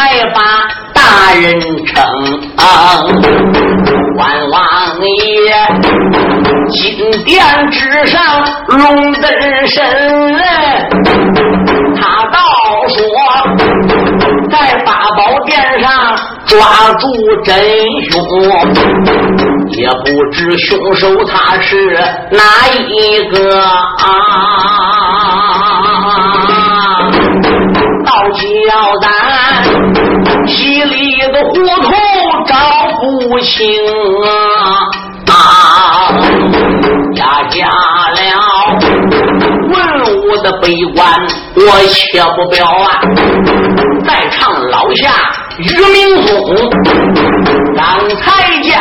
才把大人称，万王爷金殿之上龙灯神，他倒说在八宝殿上抓住真凶，也不知凶手他是哪一个啊。叫咱稀里的糊涂找不清啊！啊压下了文武的悲观，我切不表啊！在唱老下于明松，刚才见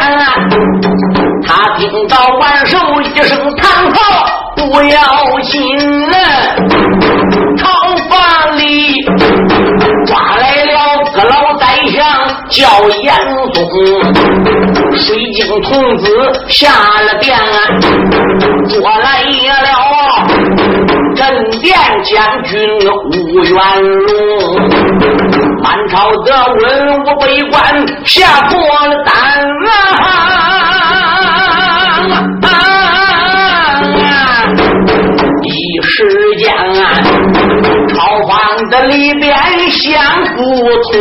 他听到万寿一声叹号，不要紧，叫严嵩，水晶童子下了殿，捉来了镇殿将军吴元龙，满朝的文武百官下破了胆啊！朝房的里边想不通。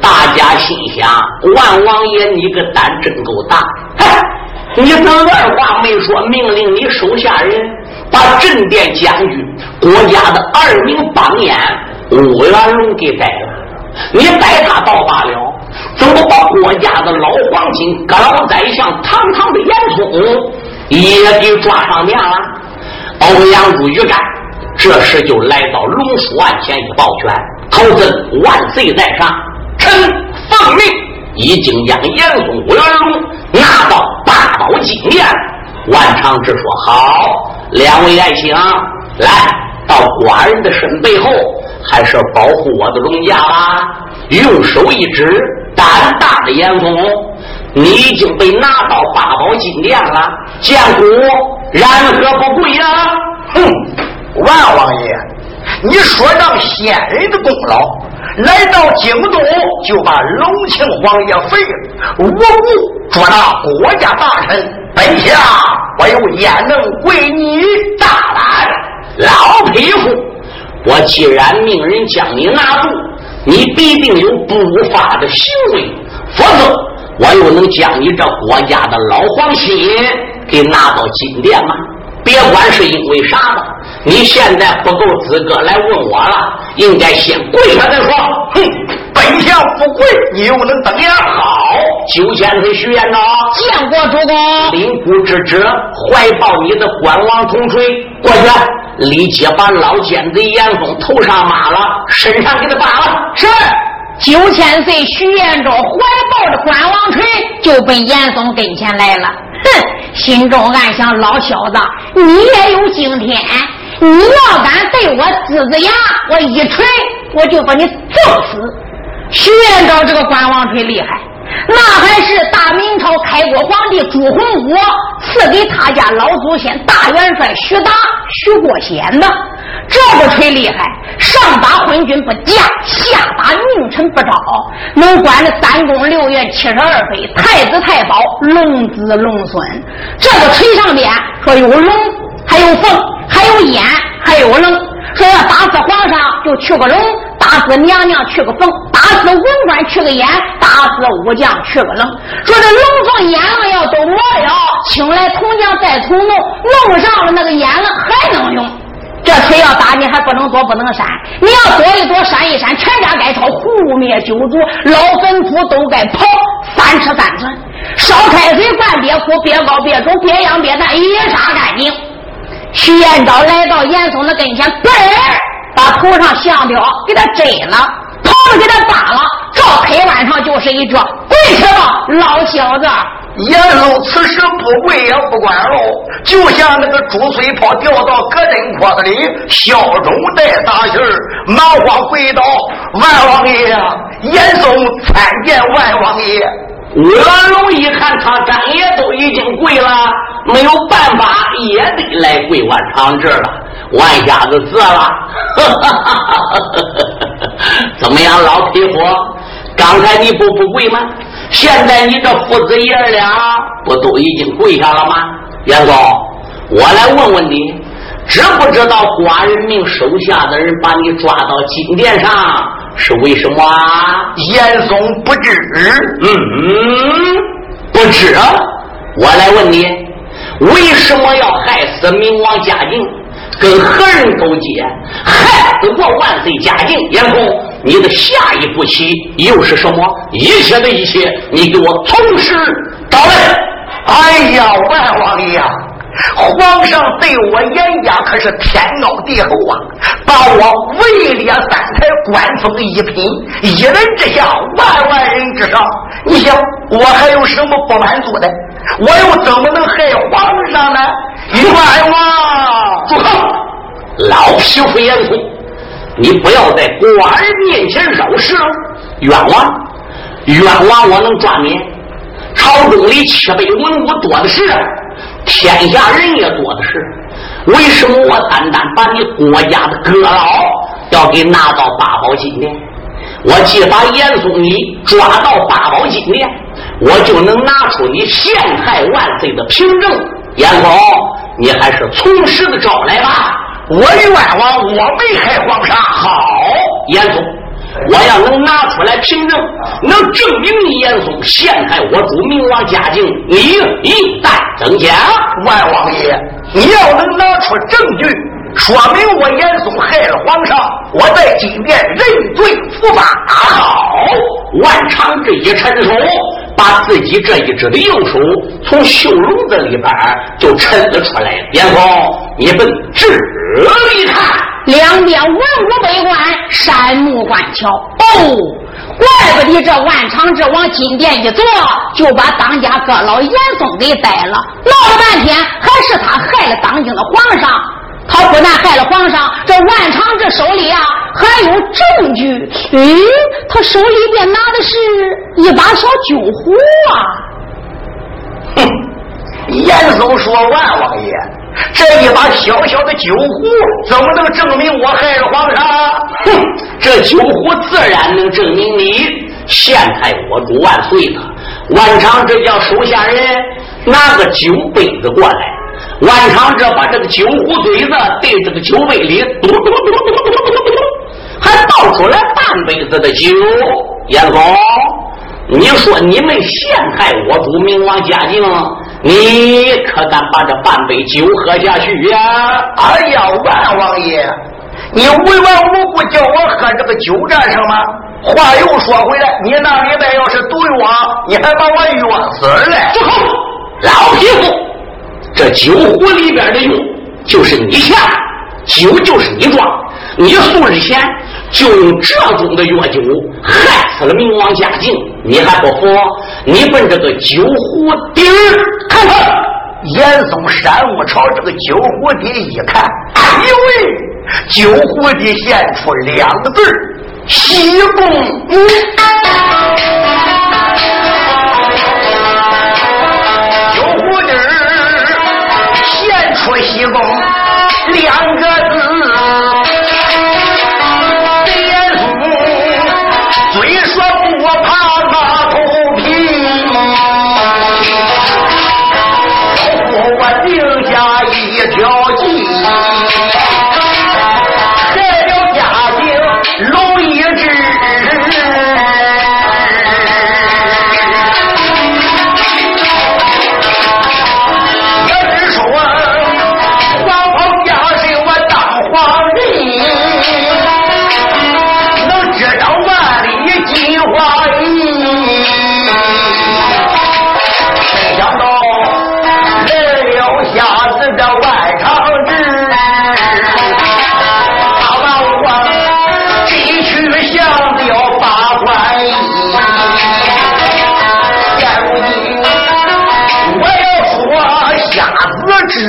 大家心想：万王爷，你个胆真够大！你怎么二话没说，命令你手下人把镇殿将军、国家的二名榜眼吴元龙给逮了？你逮他倒罢了，怎么把国家的老黄金、各老宰相、堂堂的严嵩也给抓上殿了？欧阳如玉干。这时就来到龙书案前一抱拳，曹真万岁在上，臣奉命已经将严嵩、吴元龙拿到八宝金殿。万长直说：“好，两位爱卿，来到寡人的身背后，还是保护我的龙家吧。”用手一指，胆大的严嵩，你已经被拿到八宝金殿了，见古然何不跪呀？哼！万王爷，你说让先人的功劳，来到京都就把隆庆王爷废了，无故捉拿国家大臣，本下我又焉能归你大胆？老匹夫，我既然命人将你拿住，你必定有不法的行为，否则我又能将你这国家的老皇亲给拿到金殿吗？别管是因为啥吧，你现在不够资格来问我了，应该先跪下再说。哼，本相不跪，你又能怎样？好，九千岁徐延昭，见过主公。领姑之职，怀抱你的官王铜锤，过去立即把老奸贼严嵩头上抹了，身上给他扒了。是。九千岁徐延昭怀抱着管王锤，就奔严嵩跟前来了。哼，心中暗想：老小子，你也有今天！你要敢对我呲呲牙，我一锤我就把你揍死。徐延昭这个管王锤厉害，那还是大明朝开国皇帝朱洪武赐给他家老祖先大元帅徐达、徐国贤的。这个锤厉害，上打昏君不嫁，下打佞臣不招，能管着三宫六院七十二妃、太子太保、龙子龙孙。这个锤上边说有龙，还有凤，还有燕，还有龙。说要打死皇上，就取个龙；打死娘娘，去个凤；打死文官，去个眼；打死武将，去个冷。说这龙凤眼了要都没了，请来铜匠再重弄，弄上了那个眼了还能用。这锤要打你还不能躲不能闪，你要躲一躲闪一闪，全家该抄，胡灭九族，老坟土都该刨，三尺三寸，烧开水灌别哭，别高别重，别养别淡，一杀干净。徐延昭来到严嵩的跟前，嘣儿把头上象标给他摘了，袍子给他扒了，照黑腕上就是一脚，跪去吧，老小子！严嵩此时不跪也不管喽，就像那个猪碎炮掉到隔针筐子里，笑容带大喜儿，满慌跪倒，万王爷，严嵩参见万王爷。元龙一看他张爷都已经跪了，没有办法，也得来跪万长志了，万瞎子字了。怎么样，老匹夫？刚才你不不跪吗？现在你这父子爷俩不都已经跪下了吗？严嵩，我来问问你，知不知道寡人命手下的人把你抓到金殿上？是为什么啊？严嵩不知，嗯，不知。我来问你，为什么要害死明王嘉靖？跟何人勾结？害死过万岁嘉靖？严嵩，你的下一步棋又是什么？一切的一切，你给我从实招来。哎呀，万王爷呀！皇上对我严家可是天高地厚啊，把我位列三台，官封一品，一人之下，万万人之上。你想我还有什么不满足的？我又怎么能害皇上呢？冤枉！住口！老匹夫严嵩，你不要在寡人面前惹事了。冤枉！冤枉！我能抓你？朝中里七百文武多的是。天下人也多的是，为什么我单单把你国家的阁老要给拿到八宝金殿？我既把严嵩你抓到八宝金殿，我就能拿出你陷害万岁的凭证。严嵩，你还是从实的招来吧。我冤枉，我没害皇上。好，严嵩。我要能拿出来凭证，能证明你严嵩陷害我主明王嘉靖，你一旦增加。万王爷，你要能拿出证据，说明我严嵩害了皇上，我在金殿认罪伏法。好，万长这一伸手，把自己这一只的右手从袖笼子里边就抻了出来。严嵩，你奔这里看。两边文武百官山木观瞧，哦，怪不得这万长志往金殿一坐，就把当家阁老严嵩给逮了。闹了半天，还是他害了当今的皇上。他不但害了皇上，这万长志手里啊还有证据。诶，他手里边拿的是一把小酒壶啊！哼，严嵩说：“万王爷。”这一把小小的酒壶怎么能证明我害了皇上？哼，这酒壶自然能证明你县太我主万岁了。万常，这叫手下人拿个酒杯子过来。万常，这把这个酒壶嘴子对这个酒杯里，嘟嘟嘟嘟嘟嘟嘟，还倒出来半杯子的酒。严嵩。你说你们陷害我主明王嘉靖？你可敢把这半杯酒喝下去呀？哎呀，万王爷，你无缘无故叫我喝这个酒干什么？话又说回来，你那里边要是毒药，你还把我药死了？住口！老匹夫，这酒壶里边的药就是你下，酒就是你装。你素日前就用这种的药酒害死了明王嘉靖，你还不服？你奔这个酒壶底儿看看。严嵩山木朝这个酒壶底一看，哎呦喂！酒壶底现出两个字西宫。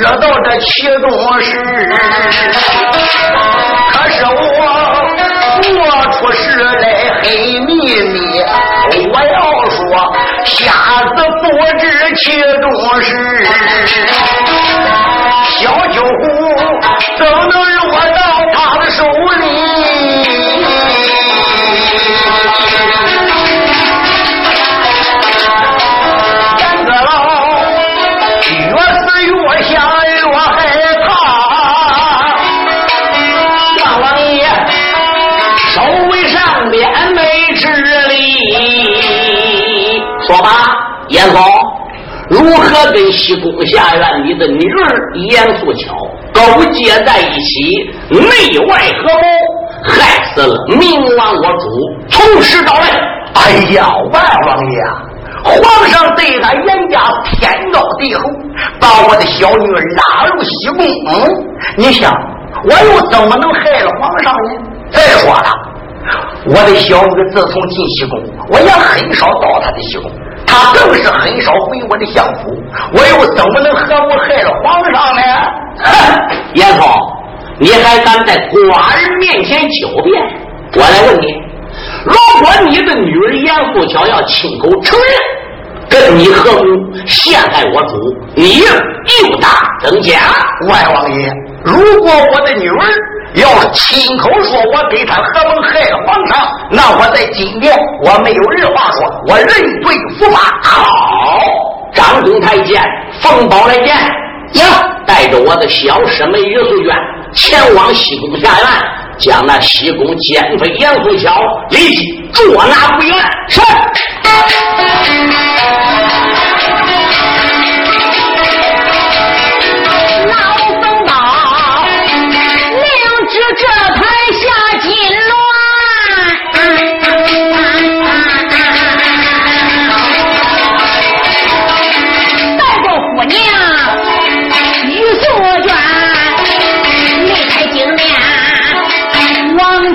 知道这其中事，可是我做出事来黑秘密。我要说，瞎子不知其中事，何跟西宫下院里的女儿严素巧勾结在一起，内外合谋，害死了明王我主，从实招来。哎呀，万王爷，啊皇上对俺严家天高地厚，把我的小女儿拉入西宫，嗯，你想，我又怎么能害了皇上呢？再说了。我的小女自从进西宫，我也很少到她的西宫，她更是很少回我的相府，我又怎么能和我害了皇上呢？哼，严嵩，你还敢在寡人面前狡辩？我来问你，如果你的女儿严素巧要亲口承认跟你合谋陷害我主，你又大增加？万王爷，如果我的女儿。要亲口说我给他合谋害了皇上，那我在今天我没有二话说，我认罪伏法。好，张公太监奉宝来见，呀，带着我的小师妹于素娟前往西宫下院，将那西宫奸妃严素巧立即捉拿归案。是。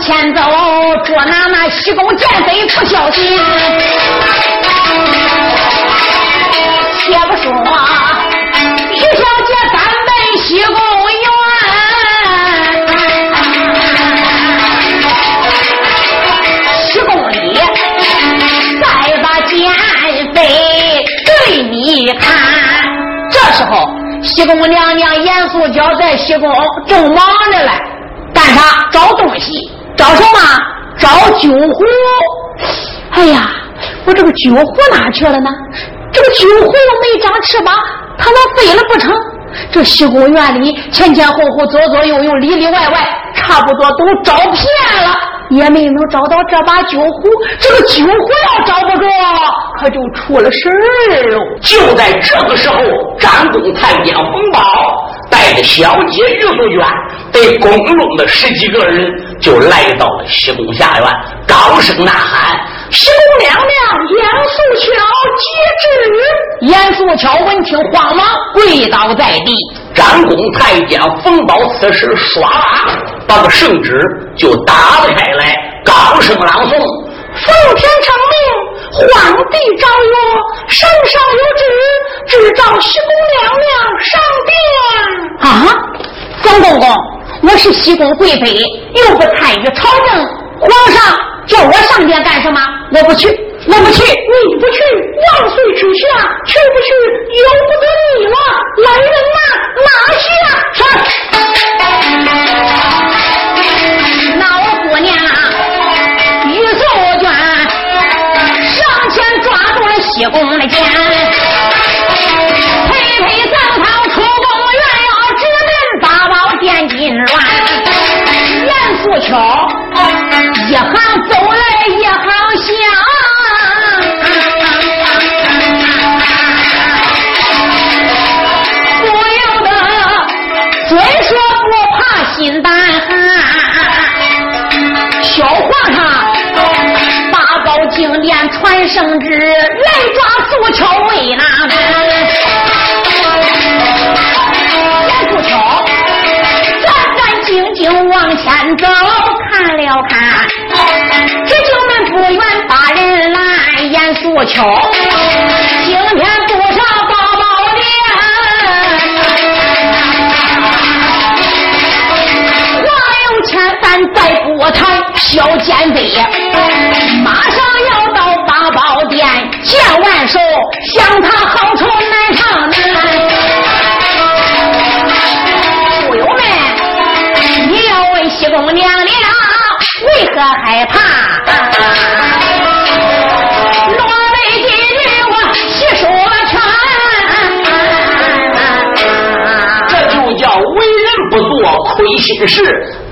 前走，捉拿那西宫奸贼不小心。且不说于小姐咱奔西宫。一看，这时候西宫娘娘严素娇在西宫正忙着嘞，干啥？找东西，找什么？找酒壶。哎呀，我这个酒壶哪去了呢？这个酒壶又没长翅膀，它能飞了不成？这西宫院里前前后后、左左右右、里里外外，差不多都找遍了。也没能找到这把酒壶，这个酒壶要找不着，可就出了事儿喽。就在这个时候，张公太监冯宝带着小姐于素娟，被宫中的十几个人就来到了西宫下院，高声呐喊：“西宫娘娘，严素巧接旨！”严素巧闻听，慌忙跪倒在地。张公太监冯宝此时唰把个圣旨就打了开来，高声朗诵：“奉天承命，皇帝诏曰：圣上有旨，只召西宫娘娘上殿。”啊，张公公，我是西宫贵妃，又不参与朝政，皇上叫我上殿干什么？我不去，我不去，你不去，万岁之下，去不去由不得你了。来人呐，拿下！是。西宫的剑，陪陪早堂出宫，原要直命。传圣旨来抓苏巧为哪严素巧战战兢兢往前走，看了看，这就们不愿把人拦。严素巧今天不上八宝殿，话有千咱再不谈小奸贼，马上见完手，向他好处难上难。书友们，你要问西宫娘娘为何害怕？落泪几句我细说全。这就叫为人不做亏心事，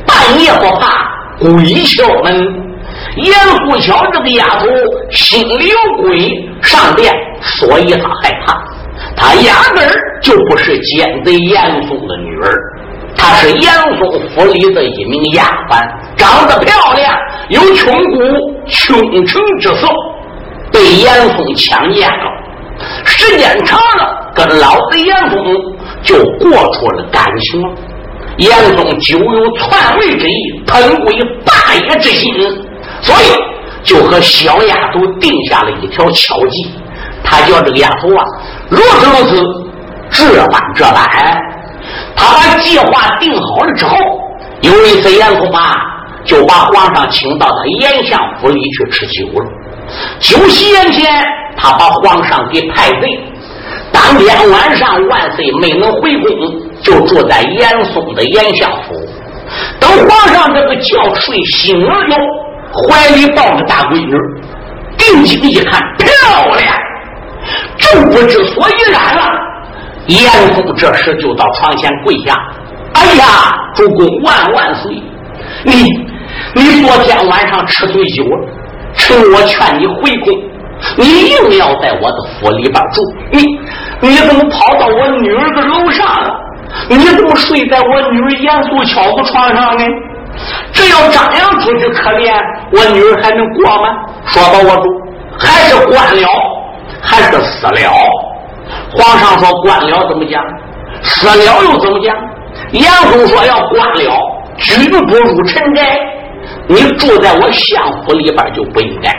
半夜不怕鬼敲门。严富巧这个丫头心里有鬼，上殿，所以她害怕。她压根儿。就不是奸贼严嵩的女儿，她是严嵩府里的一名丫鬟，长得漂亮，有穷骨穷城之色，被严嵩强奸了。时间长了，跟老子严嵩就过出了感情了。严嵩久有篡位之意，喷归霸业之心，所以就和小丫头定下了一条巧计。他叫这个丫头啊，如此如此，这般这般。他把计划定好了之后，有一次严嵩啊，就把皇上请到他严相府里去吃酒了。酒席宴前，他把皇上给派罪。当天晚上，万岁没能回宫，就住在严嵩的严相府。等皇上这个觉睡醒了哟，怀里抱着大闺女，定睛一看，漂亮，正不知所以然了。严嵩这时就到床前跪下：“哎呀，主公万万岁！你你昨天晚上吃醉酒了，趁我劝你回宫，你硬要在我的府里边住，你你怎么跑到我女儿的楼上了？你怎么睡在我女儿严素巧的床上呢？这要张扬出去，可怜我女儿还能过吗？说吧，我主，还是关了，还是死了？皇上说关了怎么讲？死了又怎么讲？严嵩说要关了，举不入尘宅。你住在我相府里边就不应该。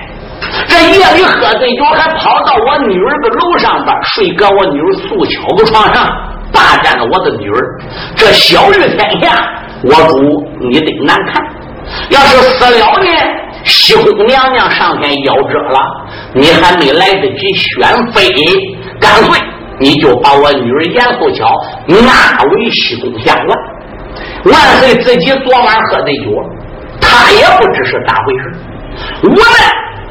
这夜里喝醉酒，还跑到我女儿的楼上边睡，搁我女儿素巧的床上，霸占了我的女儿。这小日天下，我主你得难看。要是死了呢，西宫娘娘上天夭折了，你还没来得及选妃，干脆你就把我女儿严素巧纳为西宫相院。万岁自己昨晚喝醉酒，他也不知是咋回事。我们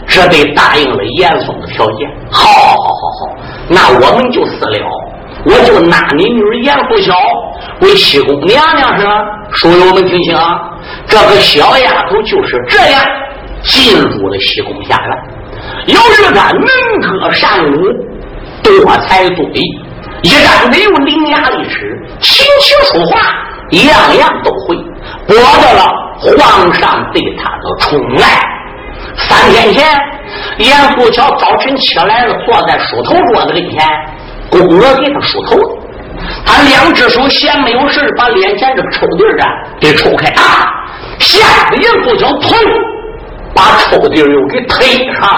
这得答应了严嵩的条件。好，好，好，好，好，那我们就私了，我就纳你女儿严素巧为西宫娘娘是吧？书友们听清啊，这个小丫头就是这样进入了西宫下院。由于她能歌善舞，多才多艺，一张嘴有伶牙俐齿，琴棋书画样样都会，博得了皇上对她的宠爱。三天前，严素巧早晨起来了，坐在梳头桌子跟前，公鹅给他梳头。他两只手闲没有事把脸前这个抽屉啊给抽开啊，吓得严素巧砰，把抽屉又给推上。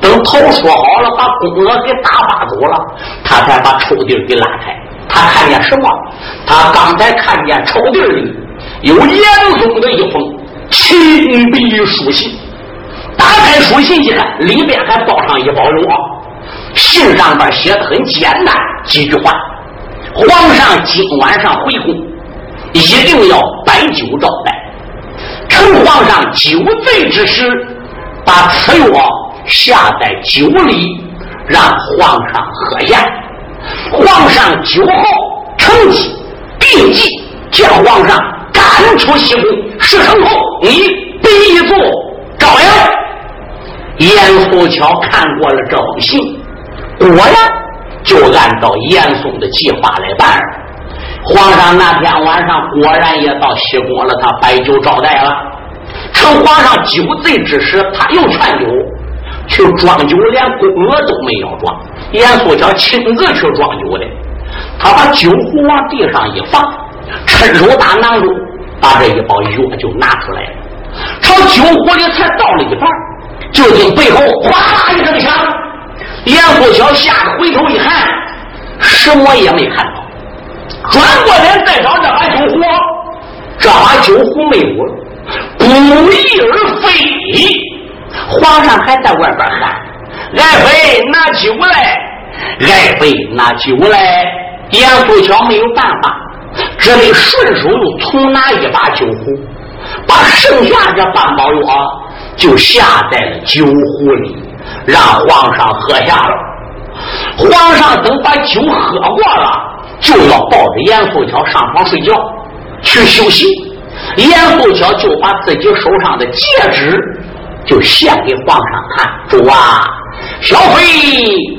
等头梳好了，把公鹅给打发走了，他才把抽屉给拉开。他看见什么？他刚才看见抽屉里有严嵩的一封亲笔书信。打开书信一看，里边还包上一包药。信上边写的很简单，几句话：皇上今晚上回宫，一定要摆酒招待。趁皇上酒醉之时，把此药下在酒里，让皇上喝下。皇上酒后成疾，病疾，叫皇上赶出西宫。事成后，你必做羔羊。严素巧看过了这封信，果然就按照严嵩的计划来办。皇上那天晚上果然也到西宫了，他摆酒招待了。趁皇上酒醉之时，他又劝酒，去装酒，连宫娥都没有装。严素桥亲自去装酒的，他把酒壶往地上一放，伸手打囊中，把这一包药就拿出来了，朝酒壶里才倒了一半，就听背后哗啦一声响，严素桥吓得回头一看，什么也没看到，转过脸再找这把酒壶，这把酒壶没有了，不翼而飞。皇上还在外边喊：“爱妃拿酒来，爱妃拿酒来。”严素桥没有办法，只得顺手又重拿一把酒壶，把剩下这半包药就下在了酒壶里，让皇上喝下了。皇上等把酒喝过了，就要抱着严素桥上床睡觉去休息。严素桥就把自己手上的戒指。就献给皇上看，主啊，小妃，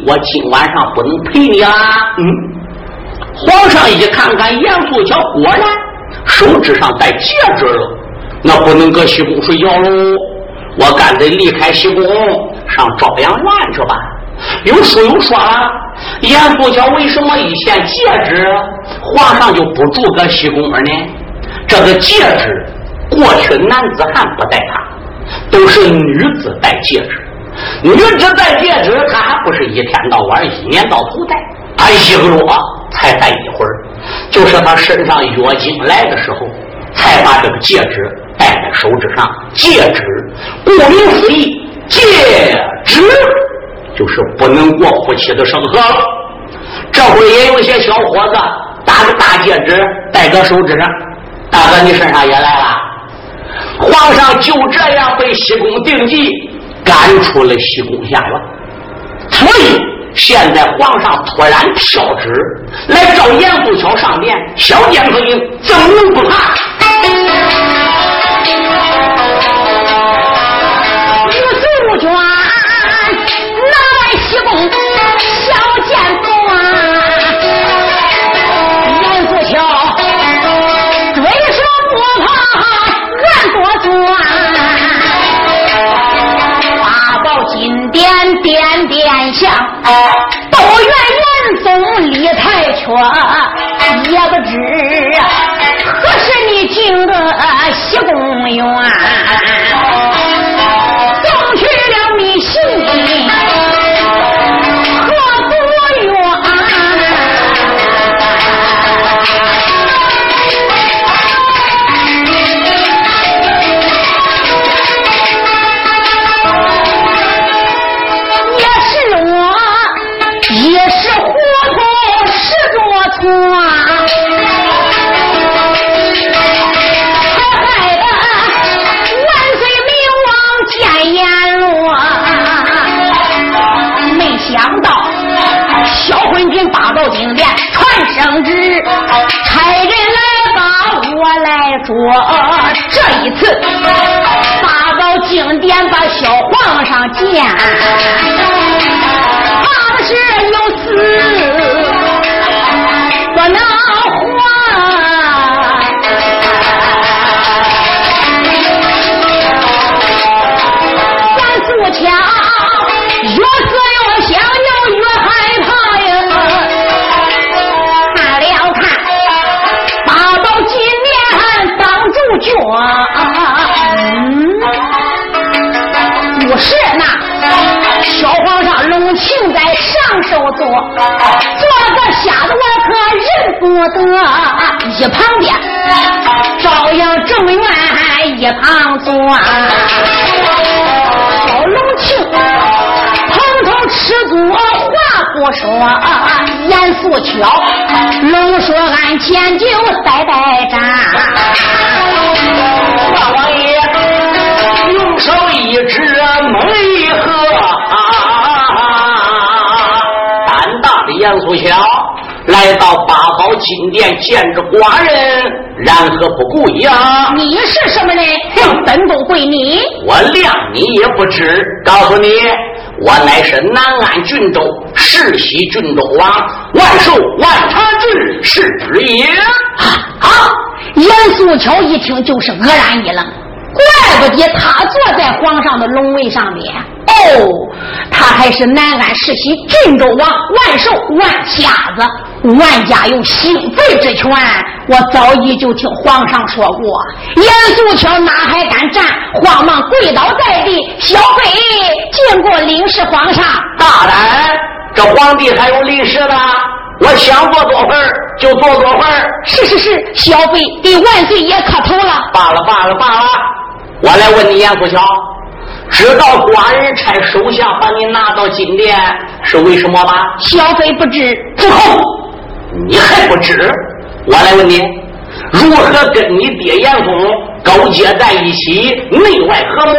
我今晚上不能陪你啊。嗯，皇上一看看严素桥，果然手指上戴戒指了，那不能搁西宫睡觉喽。我干脆离开西宫，上朝阳院去吧。有书友说了，严素桥为什么一献戒指，皇上就不住搁西宫呢？这个戒指，过去男子汉不戴它。都是女子戴戒指，女子戴戒指，她还不是一天到晚、一年到头戴，她一个月才戴一会儿，就是她身上月经来的时候，才把这个戒指戴在手指上。戒指顾名思义，戒指就是不能过夫妻的生活。这会儿也有些小伙子打个大戒指戴个手指上，大哥，你身上也来了。皇上就这样被西宫定计赶出了西宫下院，所以现在皇上突然飘旨来召严素桥上殿，小将司令怎能不怕？点点香。都怨严总理太缺，也不知何时你进的西公园，小皇上见，怕的是有死受坐，做个瞎子我可认不得。一旁边朝阳正院一旁坐，小龙庆蓬头赤足话不说，严肃巧，龙说俺前就呆呆站。大王爷手一指梅河。严素桥来到八宝金殿，见着寡人，然何不跪呀？你是什么人？哼，本都归你。我谅你也不知。告诉你，我乃是南安郡州世袭郡州王万寿万察之是也。啊！杨素桥一听就是愕然一愣，他坐在皇上的龙位上面？哦，他还是南安世袭郡州王万寿万瞎子。万家有兴废之权，我早已就听皇上说过。严素桥哪还敢站？慌忙跪倒在地。小妃见过领事皇上。大胆！这皇帝还有临时的，我想坐多会儿就做多会儿。是是是，小辈给万岁爷磕头了。罢了罢了罢了，我来问你，严素桥。知道寡人差手下把你拿到金殿是为什么吗？小妃不知。住口！你还不知？我来问你，如何跟你爹严嵩勾结在一起，内外和睦，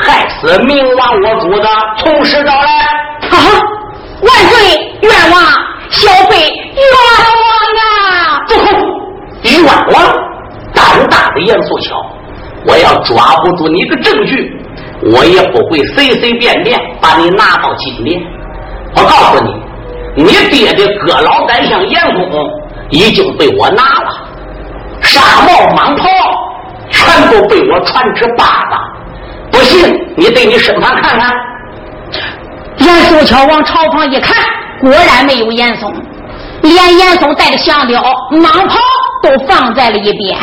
害死明王我主的，从实招来？啊！万岁，冤枉！小妃冤枉啊！住口！冤枉！胆大的严素桥，我要抓不住你的证据。我也不会随随便便把你拿到金殿。我告诉你，你爹的哥老宰相严嵩已经被我拿了，纱帽蟒袍全部被我传至八大。不信，你对你身旁看看。严素桥往朝旁一看，果然没有严嵩，连严嵩带着香雕、蟒袍都放在了一边。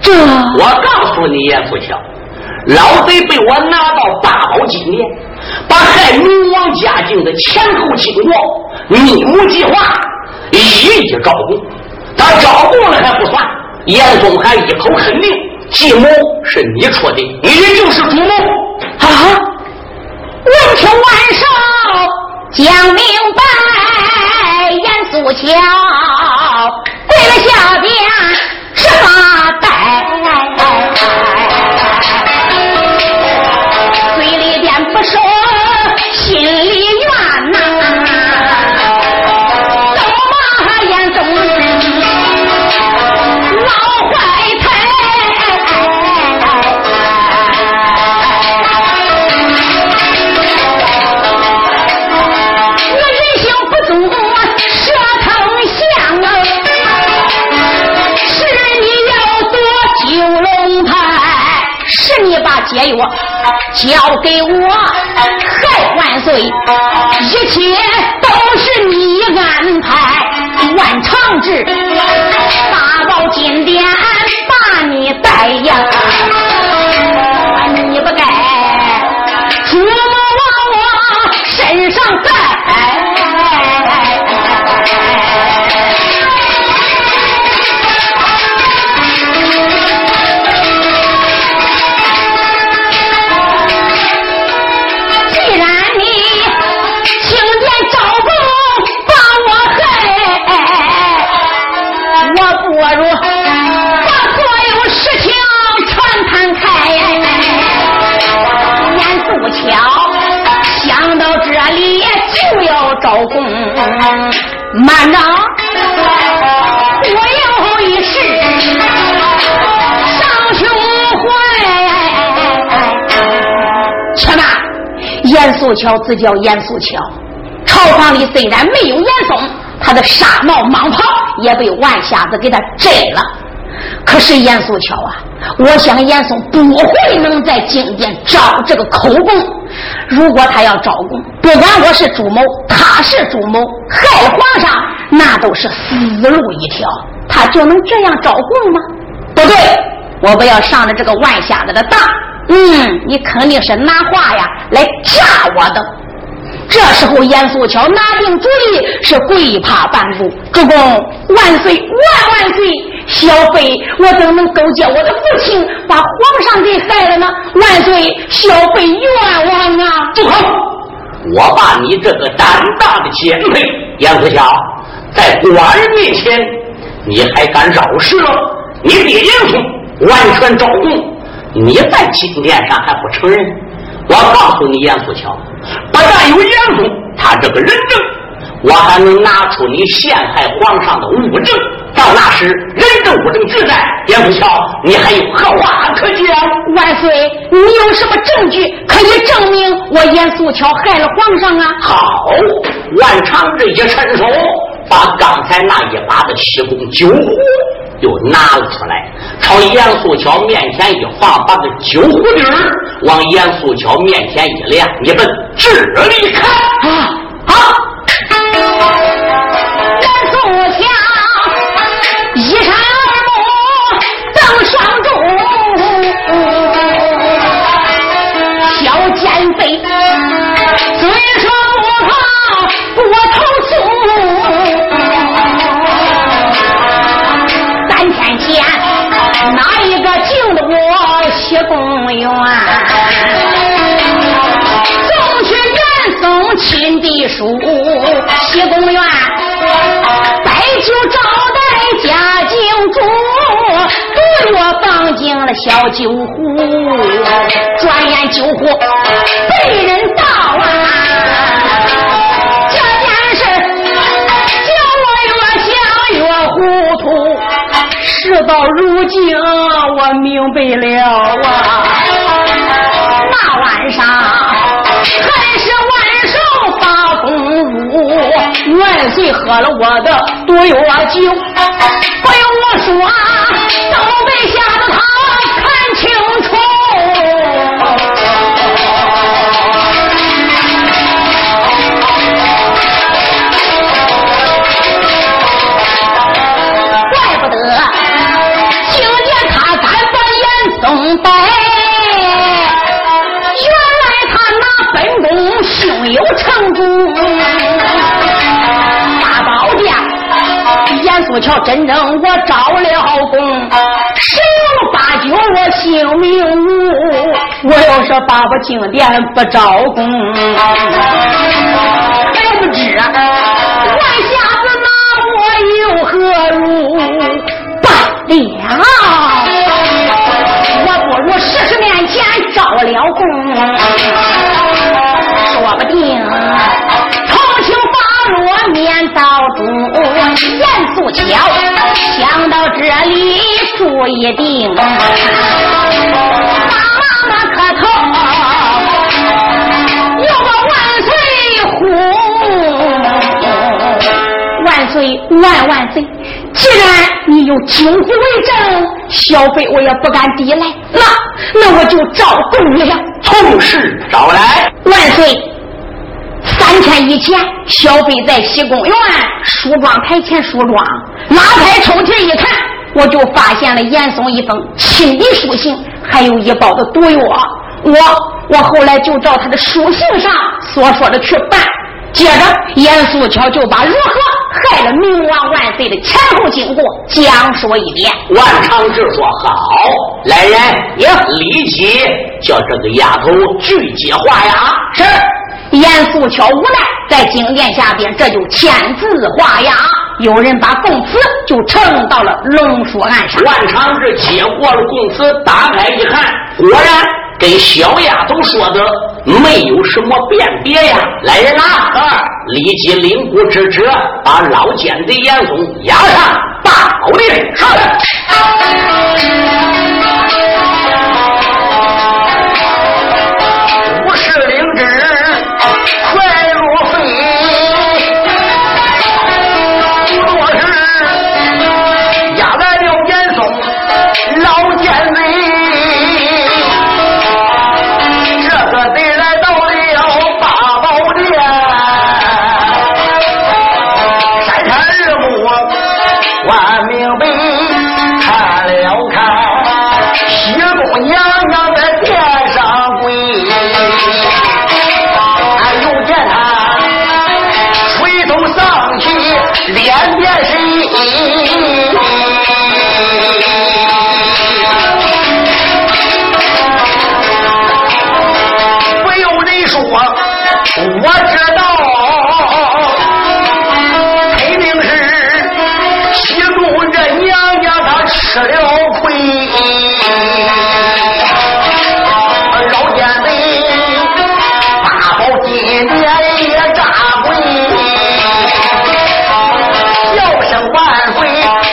这，我告诉你，严素桥。老贼被我拿到八宝金殿，把害明王嘉靖的前后经过、密谋计划一一招供。他招供了还不算，严嵩还一口肯定，计谋是你出的，你就是主谋。啊！闻听万寿讲明白，在阎肃桥跪了下边十八代，嘴里边不说。给我交给我，还万岁，一切都是你安排。万长志，大宝金殿把你带呀，招供，慢着，我有一事上胸怀。且慢，严素桥自叫严素桥，朝房里虽然没有严嵩，他的纱帽蟒袍也被万瞎子给他摘了。可是严素桥啊，我想严嵩不会能在京殿招这个口供。如果他要招供，不管我是主谋，他是主谋，害皇上，那都是死路一条。他就能这样招供吗？不对，我不要上了这个万瞎子的当。嗯，你肯定是拿话呀来诈我的。这时候，严素桥拿定主意，是跪怕半步：“主公，万岁，万万岁！小妃我怎么能勾结我的父亲，把皇上给害了呢？万岁，小妃冤枉啊！住口！我把你这个胆大的奸妃严素桥，在官人面前，你还敢扰事了？你爹严嵩完全招供，你在金殿上还不承认？我告诉你，严素桥。”不但有严嵩，他这个人证，我还能拿出你陷害皇上的物证。到那时，人证物证俱在，严素桥，你还有何话可讲？万岁，你有什么证据可以证明我严素桥害了皇上啊？好，万长这一伸手，把刚才那一把的七公酒壶又拿了出来，朝严素桥面前一放，把个酒壶底儿往严素桥面前一亮，你们这里看啊啊！严 Thank you. 小酒壶，转眼酒壶被人盗啊！这件事叫我越想越糊涂，事到如今我明白了啊！那晚上还是万寿发风乳，万岁喝了我的毒药酒，不用我说都，殿，严素桥真正我招了功，十有八九我性命无。我要是八宝金殿不招功，还不知万下子拿我有何如？罢了，我不如十十年前招了功，说不定同情发落免遭诛。严肃巧，想到这里注意定，妈妈磕头，又把万岁呼。万岁万万岁！既然你有金虎为证，小辈我也不敢抵赖。那那我就招供了。从实招来。万岁！三天以前，小贝在西公园梳妆台前梳妆，拉开抽屉一看，我就发现了严嵩一封亲笔书信，还有一包的毒药。我我后来就照他的书信上所说的去办。接着，严素巧就把如何害了明王万岁的前后经过讲述一遍。万长志说：“好，来人也，立即叫这个丫头拒接画押。”是。严素巧无奈，在金殿下边，这就签字画押。有人把供词就呈到了龙书案上。万长志接过了供词，打开一看，果然跟小丫头说的没有什么辨别呀。来人啦！啊，立即领部之职，把老奸贼严嵩押上大宝殿。上看了看西宫娘娘在殿上跪，俺又见他垂头丧气，脸变是不由人说，我知吃了亏。老奸贼，八宝金殿也扎鬼，叫声万岁，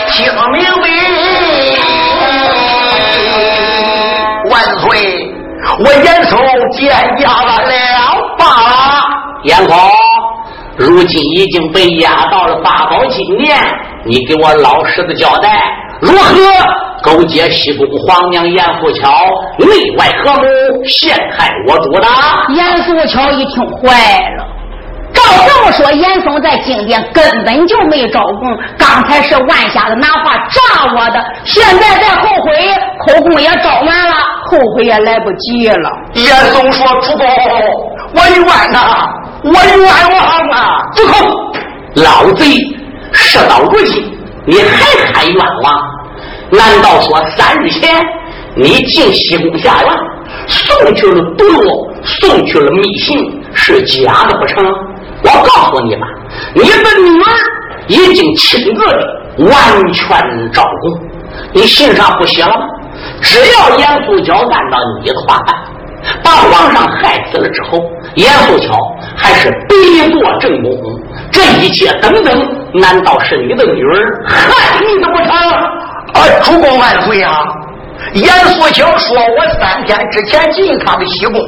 听明白。万岁，我严嵩见驾了了，罢了。严嵩，如今已经被押到了八宝金殿，你给我老实的交代，如何勾结西宫皇娘严素桥，内外合谋陷害我主的？严素桥一听坏了。照这么说，严嵩在京殿根本就没招供，刚才是万瞎子拿话诈我的，现在再后悔，口供也招完了，后悔也来不及了。严嵩说：“主公，我冤呐，我冤枉啊！住口！老贼，事到如今，你还喊冤枉？难道说三日前你进西宫下院，送去了毒药，送去了密信，是假的不成？”我告诉你吧，你的女儿已经亲自的完全招供，你信上不写了吗？只要严素娇按照你的话办，把皇上害死了之后，严素巧还是必做正宫，这一切等等，难道是你的女儿害你的不成？啊，主公万岁啊！严素清说：“我三天之前进他的西宫，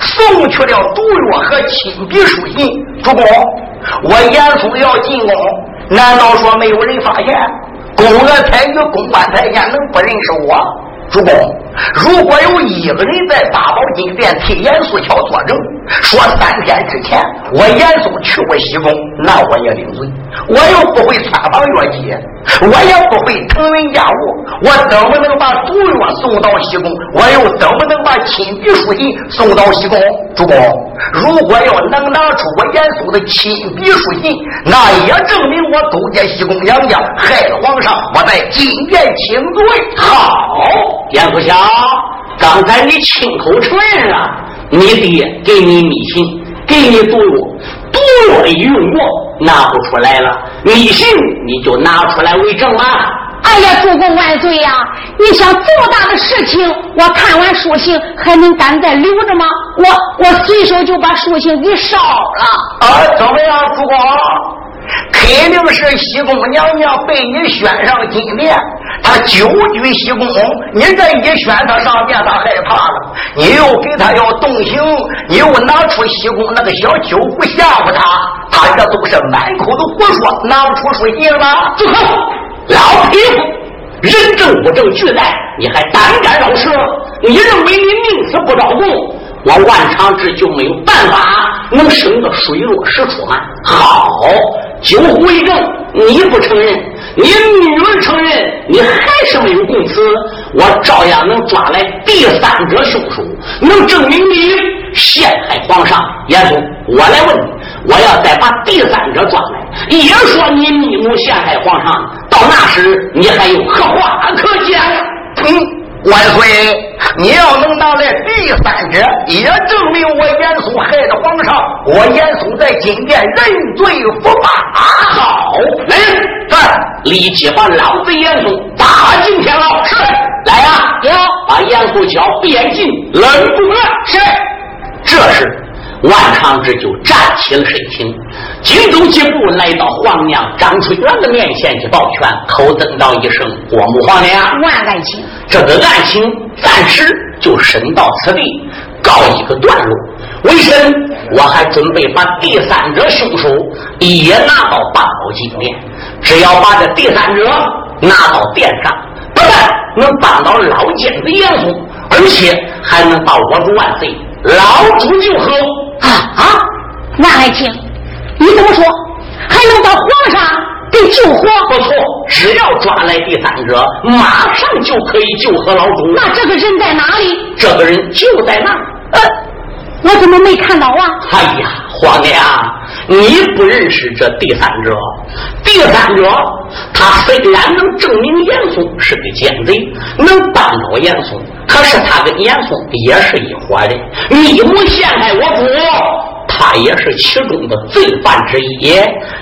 送去了毒药和亲笔书信。主公，我严嵩要进宫，难道说没有人发现？宫娥太与宫官太监能不认识我？主公，如果有一个人在八宝金殿替严素桥作证，说三天之前我严嵩去过西宫，那我也领罪。我又不会穿房越街。”我也不会腾云驾雾，我怎么能把毒药送到西宫？我又怎么能把亲笔书信送到西宫？主公，如果要能拿出我严嵩的亲笔书信，那也证明我勾结西宫杨家，害了皇上。我在金殿请罪。好，严福祥，刚才你亲口承认了，你爹给你密信，给你毒药。毒药的用过拿不出来了，密信你就拿出来为证吧。哎呀，主公万岁呀！你想这么大的事情，我看完书信还能敢再留着吗？我我随手就把书信给烧了。啊，怎么样，主公？肯定是西宫娘娘被你选上金殿，她久居西宫，你这一选她上殿，她害怕了。你又给她要动刑，你又拿出西宫那个小酒壶吓唬她，她这都是满口的胡说，拿不出书信了。住口！老匹夫，人证物证俱在，你还胆敢扰事？你认为你宁死不招供，我万长志就没有办法能生个水落石出吗？好。九壶一证，你不承认，你女儿承认，你还是没有供词，我照样能抓来第三者凶手，能证明你陷害皇上。严嵩，我来问你，我要再把第三者抓来，也说你密谋陷害皇上，到那时你还有何话可讲？嗯。万岁！你要能拿来第三者，也证明我严嵩害了皇上，我严嵩在金殿认罪伏法。好，来人，在立即把老子严嵩打进天牢。是，来呀，有，把严嵩交边进冷宫了。是，这时。万长志就站起了身形，紧走几步来到皇娘张春元的面前去抱拳，口称道一声：“国母皇娘，万爱卿。”这个案情暂时就审到此地，告一个段落。为甚？我还准备把第三者凶手也拿到八宝金殿。只要把这第三者拿到殿上，不但能帮到老奸子严嵩，而且还能把我主万岁老主就喝。啊啊！万爱卿，你怎么说还能把皇上给救活？不错，只要抓来第三者，马上就可以救活老主。那这个人在哪里？这个人就在那。呃，我怎么没看到啊？哎呀，皇娘，你不认识这第三者。第三者，他虽然能证明严嵩是个奸贼，能扳倒严嵩。可是他跟严嵩也是一伙的，你不陷害我主，他也是其中的罪犯之一。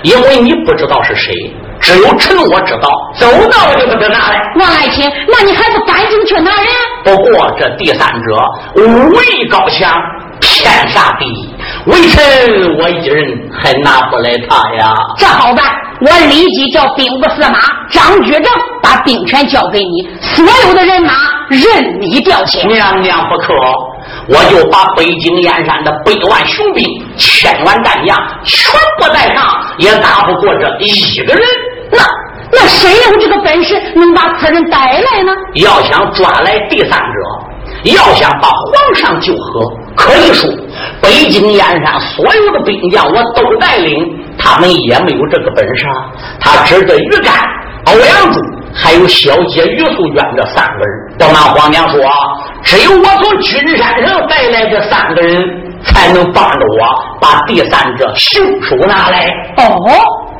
因为你不知道是谁，只有臣我知道。走到了就把他拿来。王爱卿，那你还不赶紧去拿人？不过这第三者武艺高强，天下第一，微臣我一人还拿不来他呀。这好办，我立即叫兵部司马张居正把兵权交给你，所有的人马。任你调遣，娘娘不可，我就把北京燕山的百万雄兵、千万战将全部带上，也打不过这一个人。那那谁有这个本事能把此人带来呢？要想抓来第三者，要想把皇上救活，可以说北京燕山所有的兵将我都带领，他们也没有这个本事。啊。他只得于干、欧阳柱还有小姐于素娟这三个人。不瞒皇娘说，只有我从君山上带来这三个人，才能帮着我把第三者凶手拿来。哦。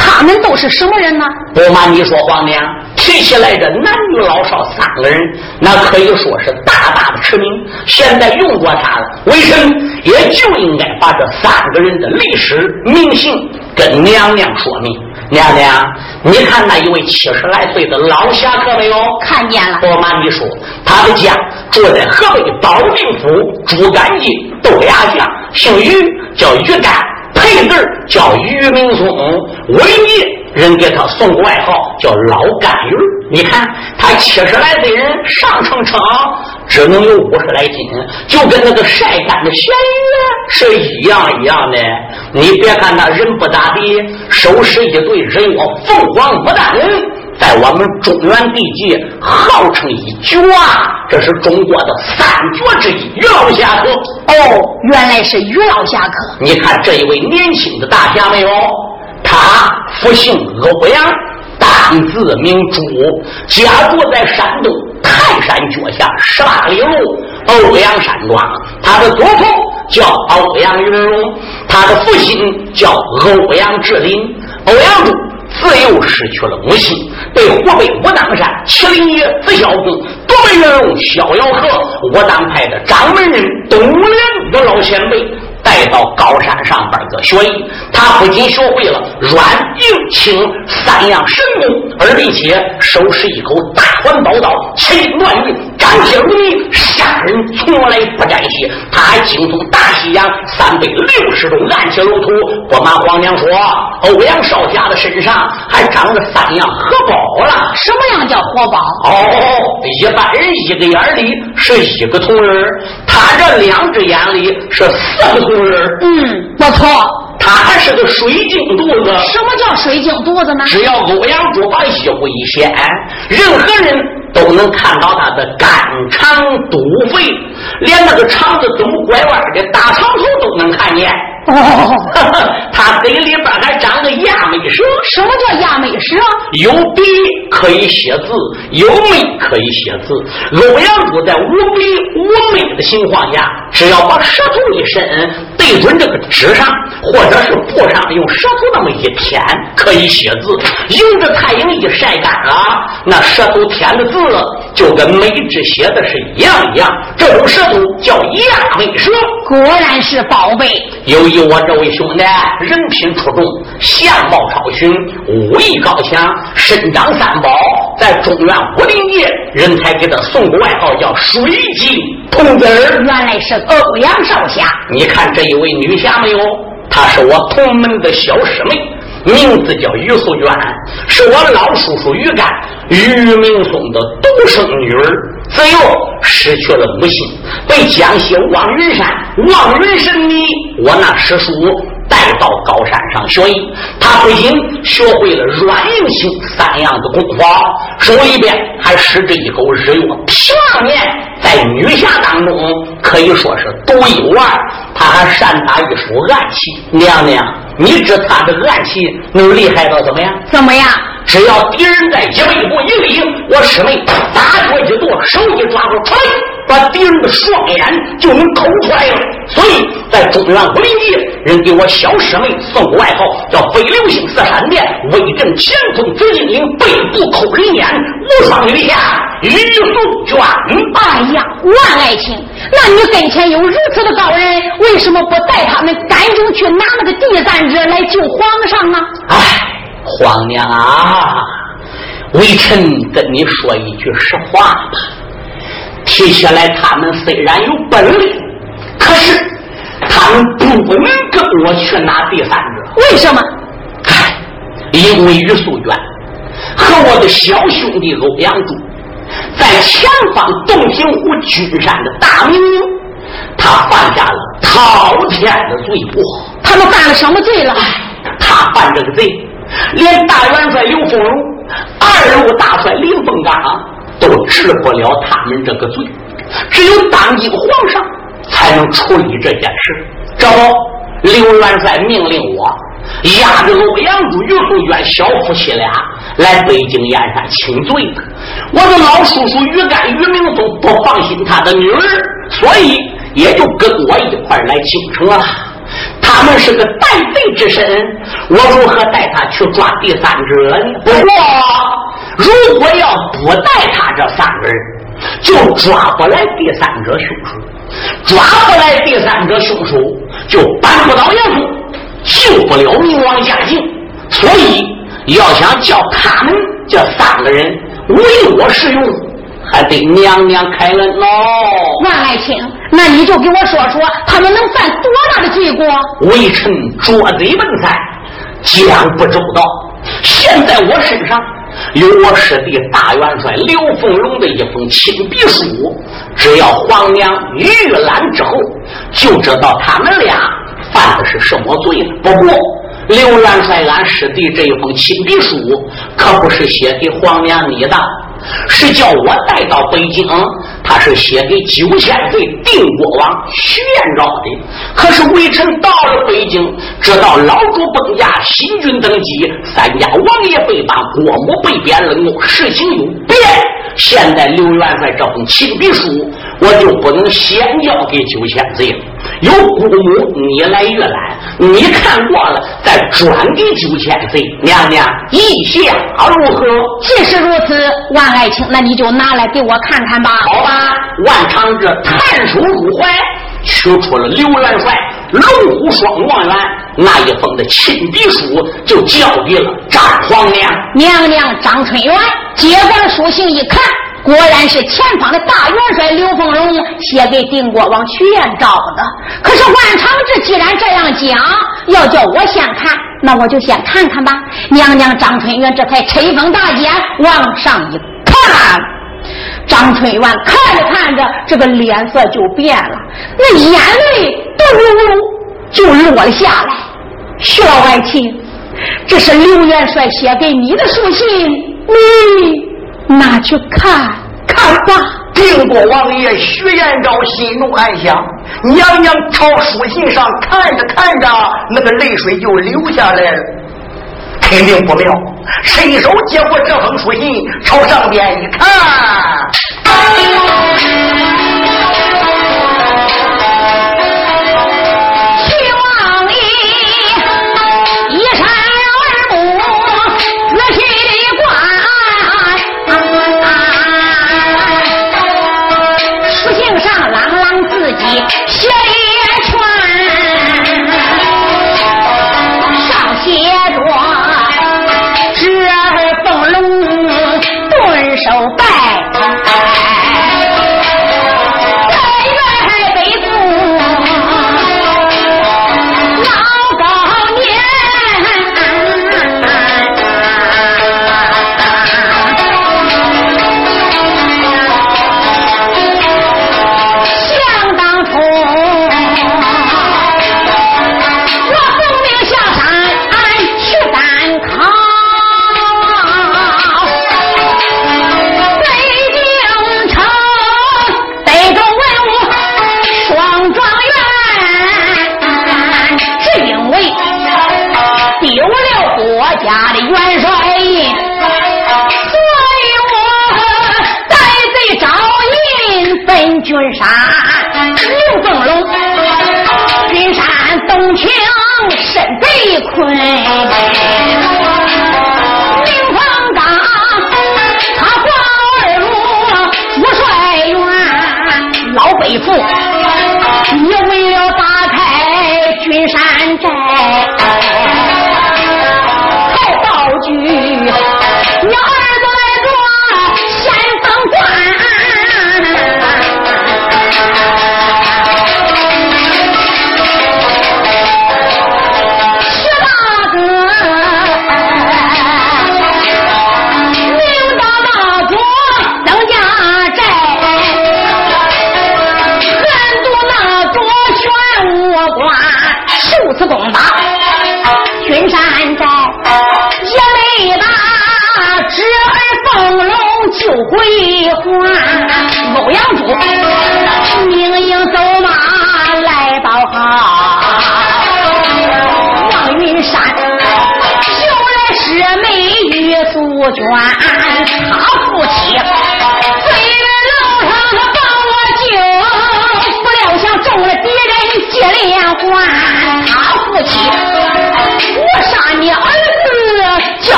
他们都是什么人呢？不瞒你说，皇娘提起来这男女老少三个人，那可以说是大大的驰名。现在用过他了，为臣也就应该把这三个人的历史名姓跟娘娘说明。娘娘，你看那一位七十来岁的老侠客没有？看见了。我瞒你说，他的家住在河北保定府朱干记豆芽巷，姓于，叫于干。配字叫于明松，文艺人给他送个外号叫老干鱼。你看他七十来岁人上称称，只能有五十来斤，就跟那个晒干的咸鱼是一样一样的。你别看他人不咋地，手持一对人妖凤凰牡丹在我们中原地界号称一绝啊！这是中国的三绝之一，于老侠客。哦，原来是于老侠客。你看这一位年轻的大侠没有？他复姓欧阳，单字名朱，家住在山东泰山脚下十八里路欧阳山庄。他的祖父叫欧阳云龙，他的父亲叫欧阳志林，欧阳柱。自幼失去了母亲，被湖北武当山麒麟爷紫霄宫独门人龙逍遥河武当派的掌门人东莲的老前辈。带到高山上边个学艺，他不仅学会了软硬轻三样神功，而并且手持一口大环宝刀，气乱云，战铁如泥，杀人从来不沾血。他还精通大西洋三百六十种暗器路途。不瞒皇娘说，欧阳少侠的身上还长着三样荷包了。什么样叫荷包？哦，一般人一个眼里是一个铜人，他这两只眼里是四个铜人。嗯，不错，他还是个水晶肚子。什么叫水晶肚子呢？只要欧阳珠把衣服一掀，任何人都能看到他的肝肠肚肺，连那个肠子怎么拐弯的大肠头都能看见。哦，他嘴里边还长个亚美蛇。什么叫亚美舌？有笔可以写字，有眉可以写字。欧阳珠在无笔无眉的情况下，只要把舌头一伸，对准这个纸上或者是布上，用舌头那么一舔，可以写字。迎着太阳一晒干了，那舌头舔的字就跟眉纸写的是一样一样。这种舌头叫亚美舌，果然是宝贝。由于我这位兄弟人品出众，相貌超群，武艺高强，身长三宝，在中原武林界，人才给他送个外号叫“水晶童子儿”。原来是欧阳少侠。你看这一位女侠没有？她是我同门的小师妹，名字叫于素娟，是我老叔叔于干、于明松的独生女儿。自幼失去了母亲，被江西望云山望云神尼我那师叔带到高山上学艺。他不仅学会了软硬性三样的功法，手里边还使着一口日月平浪面，在女侠当中可以说是独一无二。他还善打一手暗器，娘娘，你知他的暗器能厉害到怎么样？怎么样？只要敌人在脊背部一立，我师妹大脚一跺，手一抓住，唰，把敌人的双眼就能抠出来了。所以在中原武林界，人给我小师妹送个外号叫“飞流星射闪电”，威震乾坤紫金岭，背部抠人眼，无双女侠玉素娟。哎呀，万爱卿，那你跟前有如此的高人，为什么不带他们赶紧去拿那个第三者来救皇上呢？哎。皇娘啊，微臣跟你说一句实话吧。提起来，他们虽然有本领，可是他们不能跟我去拿第三者。为什么？唉，因为于素娟和我的小兄弟欧阳柱在前方洞庭湖君山的大名，他犯下了滔天的罪过。他们犯了什么罪了？他犯这个罪。连大元帅刘凤荣二路大帅林凤刚都治不了他们这个罪，只有当今皇上才能处理这件事。这不，刘元帅命令我押着欧阳珠、于凤娟小夫妻俩来北京燕山请罪的。我的老叔叔于干、于明松不放心他的女儿，所以也就跟我一块来京城了。他们是个带罪之身，我如何带他去抓第三者呢？不过，如果要不带他这三个人，就抓不来第三者凶手，抓不来第三者凶手，就扳不倒严嵩，救不了明王嘉靖。所以，要想叫他们这三个人为我使用。还得娘娘开恩喽，万爱卿，那你就给我说说，他们能犯多大的罪过？微臣捉贼笨菜，讲不周到。现在我身上有我师弟大元帅刘凤龙的一封亲笔书，只要皇娘预览之后，就知道他们俩犯的是什么罪了。不过，刘元帅俺师弟这一封亲笔书，可不是写给皇娘你的。是叫我带到北京，他是写给九千岁定国王徐彦昭的。可是微臣到了北京，知道老主崩驾，新君登基，三家王爷被绑，国母被贬，冷落事情有变。现在刘元帅这封亲笔书，我就不能先交给九千岁了。有姑母你来阅览，你看过了再转给九千岁娘娘意下如何？既是如此，万爱卿，那你就拿来给我看看吧。好吧，万长志探手入怀，取出了刘元帅龙虎双状元那一封的亲笔书，就交给了张皇娘。娘娘张春元接过了书信一看。果然是前方的大元帅刘凤荣写给定国王徐彦昭的。可是万长志既然这样讲，要叫我先看，那我就先看看吧。娘娘张春元这才吹风大剑往上一看，张春元看着看着，这个脸色就变了，那眼泪都噜噜就落了下来。徐老爱卿，这是刘元帅写给你的书信，你。拿去看看吧。定国王爷徐延昭心中暗想：娘娘朝书信上看着看着，那个泪水就流下来了，肯定不妙。伸手接过这封书信，朝上边一看。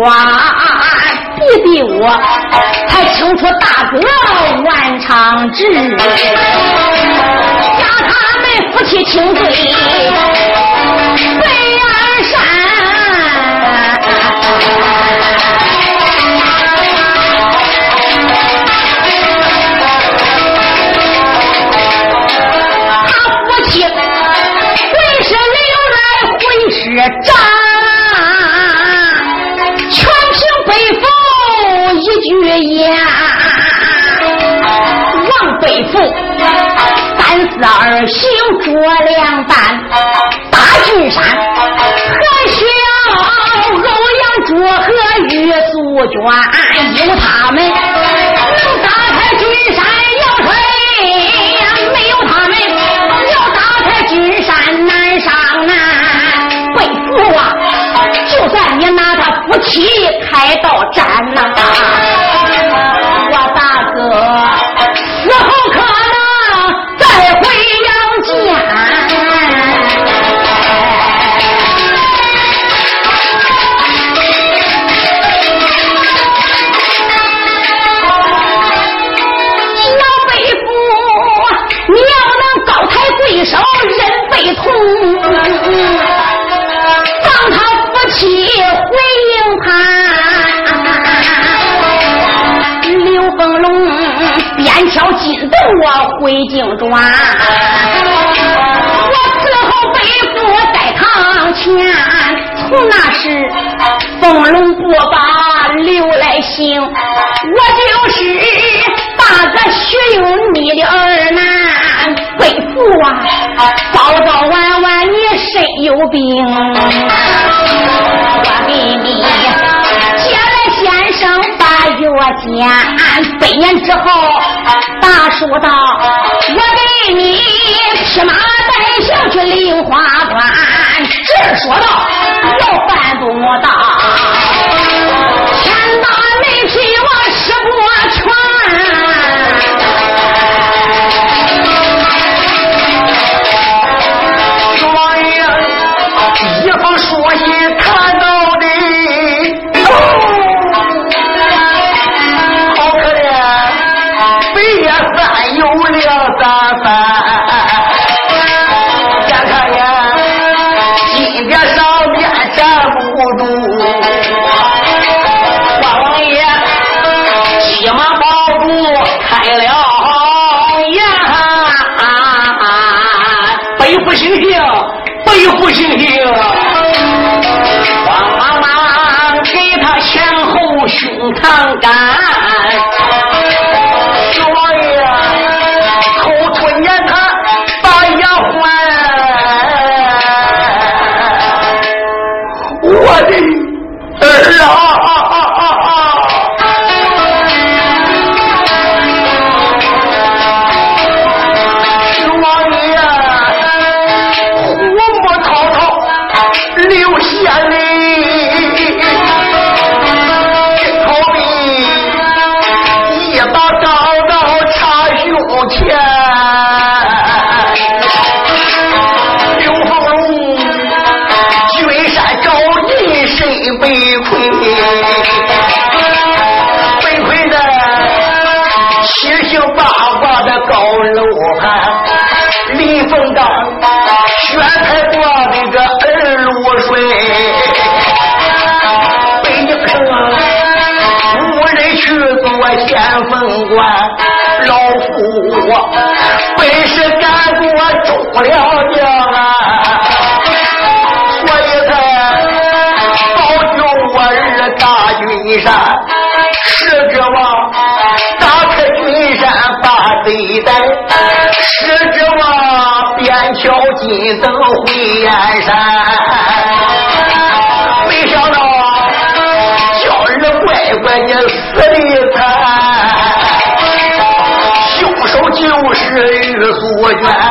先生官。弟弟我才清楚大哥万长志，家他们夫妻情对北安山，父三思而行捉粮担，大郡山还需要欧阳卓和玉素娟，有他们能打开君山要水，没有他们要打开君山难上难。北父啊，就算你拿他夫妻开刀斩呐！我大哥可边挑金豆我回京转，我伺候北父在堂前。从那时风龙不把刘来行，我就是大哥徐勇你的儿男。北父啊，早早晚晚你身有病，我给你接来先生把药煎，百年之后。大叔道：“我给你骑马带象去梨花关。”这说道：“要办不到，天大没皮我吃不全。”王爷一封书信紧走回燕山。没想到小儿乖乖也死的惨，凶手就是岳素娟。